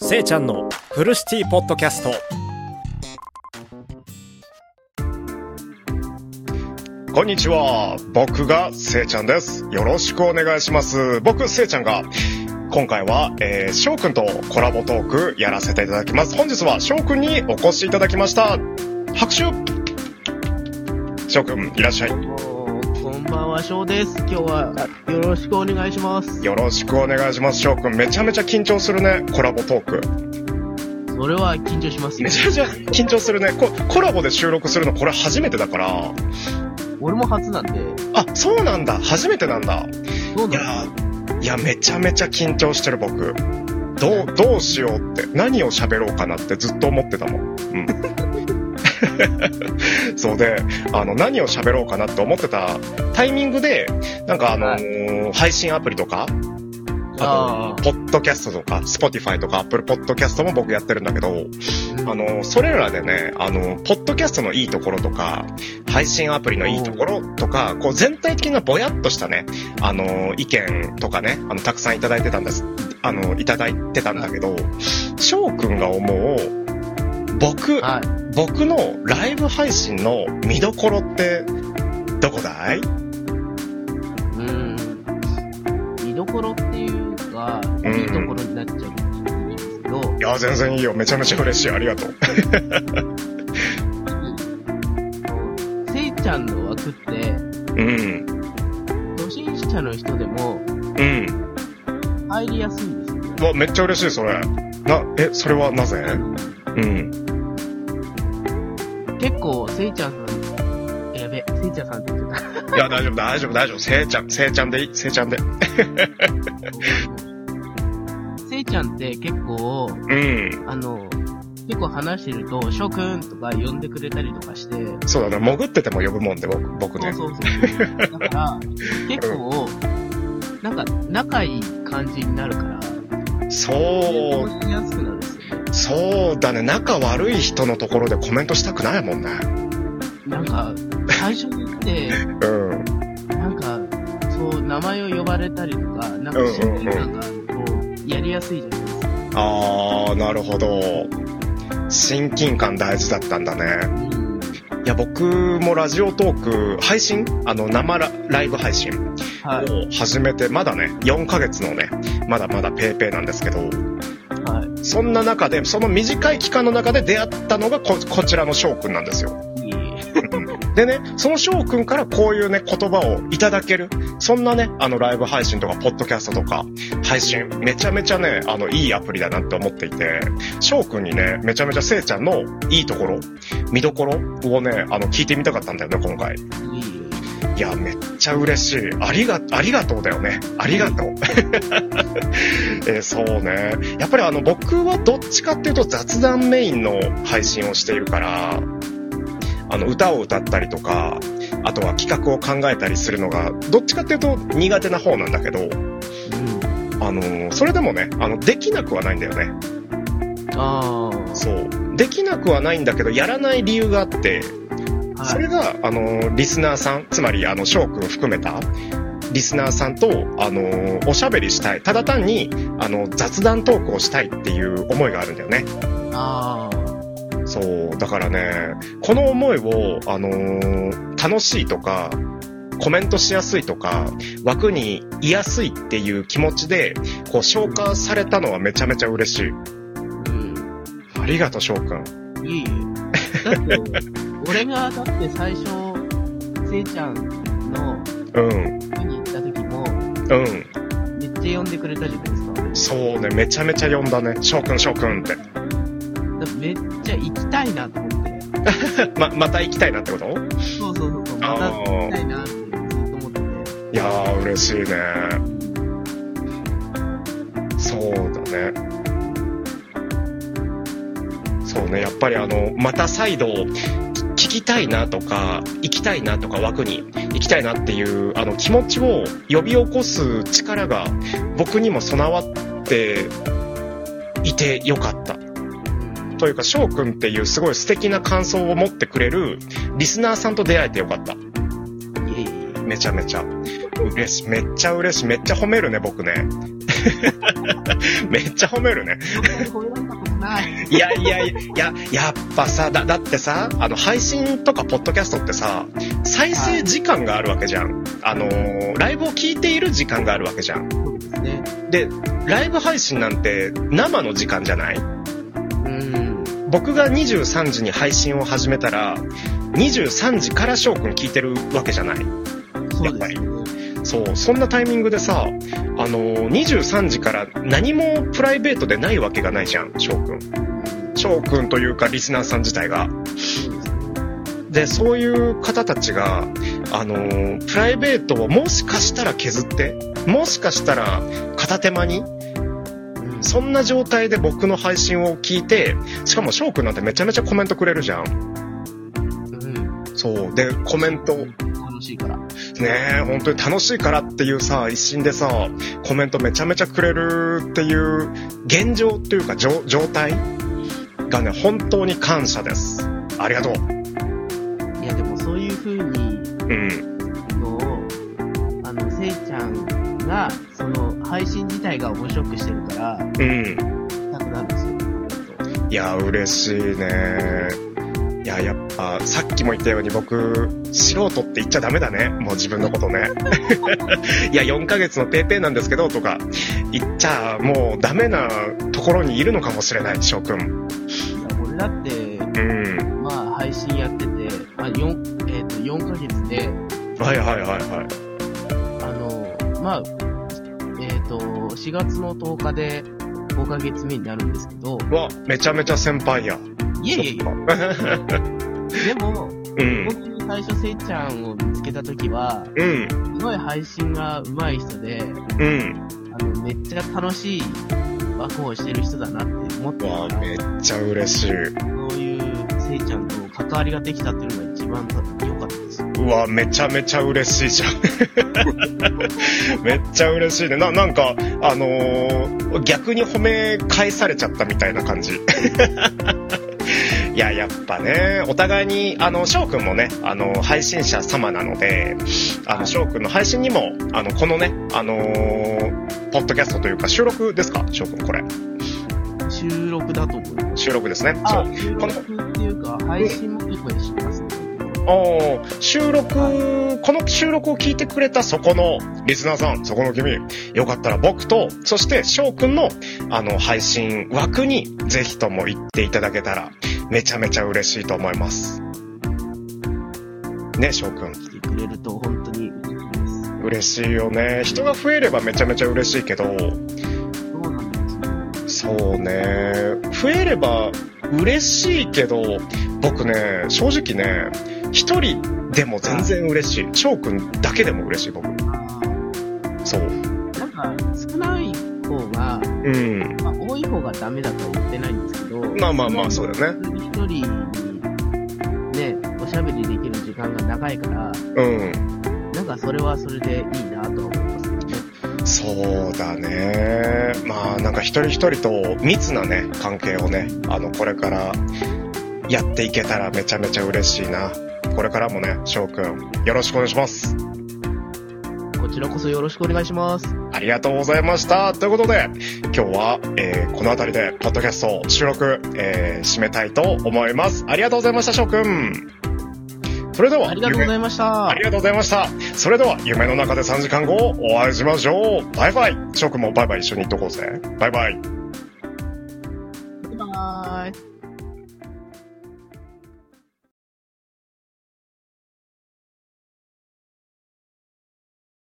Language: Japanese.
せいちゃんのフルシティポッドキャストこんにちは。僕がせいちゃんです。よろしくお願いします。僕、せいちゃんが、今回は、えー、翔くんとコラボトークやらせていただきます。本日は翔くんにお越しいただきました。拍手翔くん、いらっしゃい。こんばんは、翔です。今日はよろしくお願いします。よろしくお願いします。翔くん、めちゃめちゃ緊張するね、コラボトーク。それは緊張しますよめ。ちゃめちゃ緊張するね。ココラボで収録するのこれ初めてだから。俺も初なんで、あ、そうなんだ。初めてなんだ。どういやー、いや、めちゃめちゃ緊張してる僕。どう、どうしようって、何を喋ろうかなってずっと思ってたもん。うん。そうで、あの、何を喋ろうかなって思ってたタイミングで、なんかあのー配信アプリとか、ああと、ポッドキャストとか、Spotify とか Apple ポッドキャストも僕やってるんだけど、ーあの、それらでね、あの、ポッドキャストのいいところとか、配信アプリのいいところとか、こう全体的なぼやっとしたね、あの、意見とかね、あの、たくさんいただいてたんです。あの、いただいてたんだけど、翔くんが思う、僕、はい。僕のライブ配信の見どころって、どこだい？うーん。見どころっていうか、うんいいところになっちゃうかもしれないんですけど、いや、全然いいよ。めちゃめちゃ嬉しい。ありがとう。せいちゃんの枠って、うん。初心者の人でもうん。入りやすいんですよね。うわ、めっちゃ嬉しい、それ。な、え、それはなぜ？うん。結構、せいちゃんさん、やべ、せいちゃんさんって言ってた。いや、大丈夫、大丈夫、大丈夫。せいちゃん、せいちゃんでいい、せいちゃんで。せいちゃんって結構、うん。あの、結構話してると、翔くんとか呼んでくれたりとかして、そうだね。潜ってても呼ぶもんで、僕、僕ね。そうそうそう。だから、結構、なんか、仲いい感じになるから、そう、しやすくなる。そうだね。仲悪い人のところでコメントしたくないもんね。なんか、最初にって、うん。なんか、そう、名前を呼ばれたりとか、なんか、親近感があると、やりやすいじゃないですか。あー、なるほど。親近感大事だったんだね。うん。いや、僕もラジオトーク、配信？あの、生ラライブ配信はい。を始めて、まだね、4ヶ月のね、まだまだペーペーなんですけど、はい。そんな中で、その短い期間の中で出会ったのがこ、こちらの翔くんなんですよ。でね、その翔くんからこういうね、言葉をいただける。そんなね、あの、ライブ配信とか、ポッドキャストとか、配信、めちゃめちゃね、あの、いいアプリだなって思っていて、翔くんにね、めちゃめちゃせいちゃんのいいところ、見どころをね、あの、聞いてみたかったんだよね、今回。いいいや、めっちゃ嬉しい。ありが、ありがとうだよね。ありがとう。えーそうね。やっぱりあの、僕はどっちかっていうと雑談メインの配信をしているから、あの、歌を歌ったりとか、あとは企画を考えたりするのが、どっちかっていうと苦手な方なんだけど、え。うん。あのーそれでもね、あの、できなくはないんだよね。ああ。そう。できなくはないんだけど、やらない理由があって、そはい。れが、あの、リスナーさん、つまり、あの、翔くん含めた、リスナーさんと、あの、おしゃべりしたい。ただ単に、あの、雑談トークをしたいっていう思いがあるんだよね。あそう。だからね、この思いを、あの楽しいとか、コメントしやすいとか、枠にいやすいっていう気持ちで、こう、消化されたのはめちゃめちゃ嬉しい。あ。うん。ありがとう、翔くん。いいえ。だって、俺がだって最初、せいちゃんのうん。見に行った時も、うん。めっちゃ呼んでくれたじゃないですか。そうね、めちゃめちゃ呼んだね。翔くん、翔くんって。だめっちゃ行きたいなと思って。ま、また行きたいなってこと？そうそうそうそう。また行きたいなってずっと思ってて。いやー、嬉しいね。そうだね。そうね、やっぱりあの、また再度、聞きたいなとか、行きたいなとか枠に行きたいなっていう、あの気持ちを呼び起こす力が僕にも備わっていてよかった。というか、翔くんっていうすごい素敵な感想を持ってくれるリスナーさんと出会えてよかった。めちゃめちゃ。嬉しい。めっちゃ嬉しい。めっちゃ褒めるね、僕ね。めっちゃ褒めるね。ない。いやいやいや、やっぱさ、だ、だってさ、あの、配信とかポッドキャストってさ、再生時間があるわけじゃん。あのーライブを聞いている時間があるわけじゃん。そうですね。で、ライブ配信なんて生の時間じゃない？うん。僕が23時に配信を始めたら、23時から翔くん聞いてるわけじゃない？そうですね。そう、そんなタイミングでさ、あのー、23時から何もプライベートでないわけがないじゃん、翔くん。翔くんというかリスナーさん自体が。でそういう方たちが、あのープライベートをもしかしたら削って、もしかしたら片手間に、うんそんな状態で僕の配信を聞いて、しかも翔くんなんてめちゃめちゃコメントくれるじゃん。うん。そう。で、コメント、ね楽しいから。え、本当に楽しいからっていうさ、一心でさ、コメントめちゃめちゃくれるっていう現状っていうか状状態がね、本当に感謝です。ありがとう。いや、でもそういう風に、うん。のを、あの、せいちゃんが、その、配信自体が面白くしてるから、うん。したくなるんですよ。いや、嬉しいね。いや、やっぱ、さっきも言ったように僕、素人って言っちゃダメだね。もう自分のことね。いや、4ヶ月のペーペーなんですけど、とか、言っちゃ、もうダメなところにいるのかもしれない、翔くん。いや、俺だって、うん。まあ、配信やってて、まあ、4、えっ、と、4ヶ月で、はいはいはいはい。あの、まあ、えっ、と、4月の10日で5ヶ月目になるんですけど、うわ、めちゃめちゃ先輩や。いえいえいそっえ、かでも、うん。本当に最初せいちゃんを見つけたときは、うん。すごい配信が上手い人で、うん。あの、めっちゃ楽しい枠をしてる人だなって思ってためっちゃ嬉しい。そういうせいちゃんと関わりができたっていうのが一番良かったです。うわ、めちゃめちゃ嬉しいじゃん。めっちゃ嬉しいね。な、なんか、あのー逆に褒め返されちゃったみたいな感じ。いや、やっぱね、お互いに、あの、翔くんもね、あの、配信者様なので、あの、翔くんの配信にも、あの、このね、あのーポッドキャストというか収録ですか？翔くん、これ。収録だと思います。収録ですね。そあう。、収録っていうか、配信も結構しますね。おー収録、この収録を聞いてくれたそこのリスナーさん、そこの君、よかったら僕と、そして翔くんのあの配信枠にぜひとも行っていただけたらめちゃめちゃ嬉しいと思います。ね、翔くん。来てくれると本当に嬉しいよね。人が増えればめちゃめちゃ嬉しいけど、そうね。増えれば嬉しいけど、僕ね、正直ね、一人でも全然嬉しい。翔くんだけでも嬉しい、僕。あそう。ーなんか、少ない方が、うん。まあ、多い方がダメだとは言ってないんですけど、まあまあまあ、そうだよね。一人に、ね、おしゃべりできる時間が長いから、うん。なんかそれはそれでいいなとは思いますけどね。そうだね。まあ、なんか一人一人と密なね、関係をね、あの、これからやっていけたらめちゃめちゃ嬉しいな。これからもね、翔くん、よろしくお願いします。こちらこそよろしくお願いします。ありがとうございました。ということで、今日は、えーこの辺りで、ポッドキャスト収録、えー締めたいと思います。ありがとうございました、翔くん。それでは、ありがとうございました。ありがとうございました。それでは、夢の中で3時間後、お会いしましょう。バイバイ。翔くんもバイバイ一緒に言っとこうぜ。バイバイ。